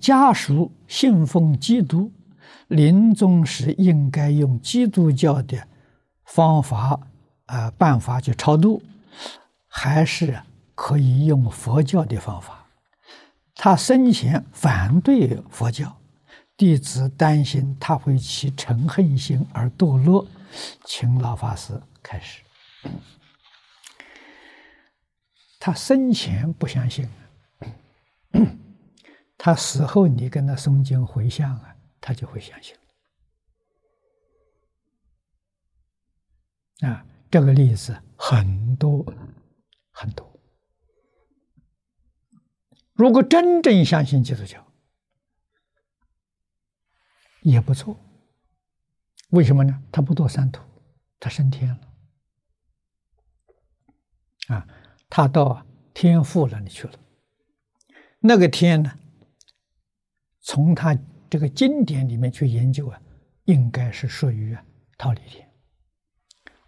家属信奉基督，临终时应该用基督教的方法啊、呃、办法去超度，还是可以用佛教的方法？他生前反对佛教，弟子担心他会起嗔恨心而堕落，请老法师开始。他生前不相信。他死后，你跟他诵经回向啊，他就会相信。啊，这个例子很多很多。如果真正相信基督教，也不错。为什么呢？他不堕三途，他升天了。啊，他到天父那里去了。那个天呢？从他这个经典里面去研究啊，应该是属于啊桃李天。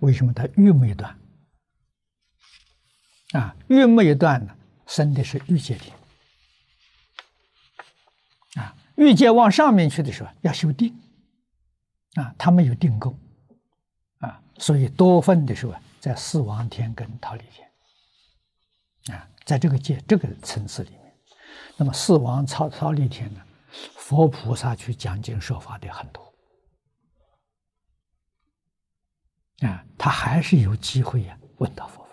为什么他欲没断？啊，欲没断呢，生的是欲界天。啊，欲界往上面去的时候要修定。啊，他没有定功。啊，所以多分的时候啊在四王天跟桃李天。啊，在这个界这个层次里面，那么四王超忉利天呢？佛菩萨去讲经说法的很多，啊，他还是有机会呀，问到佛。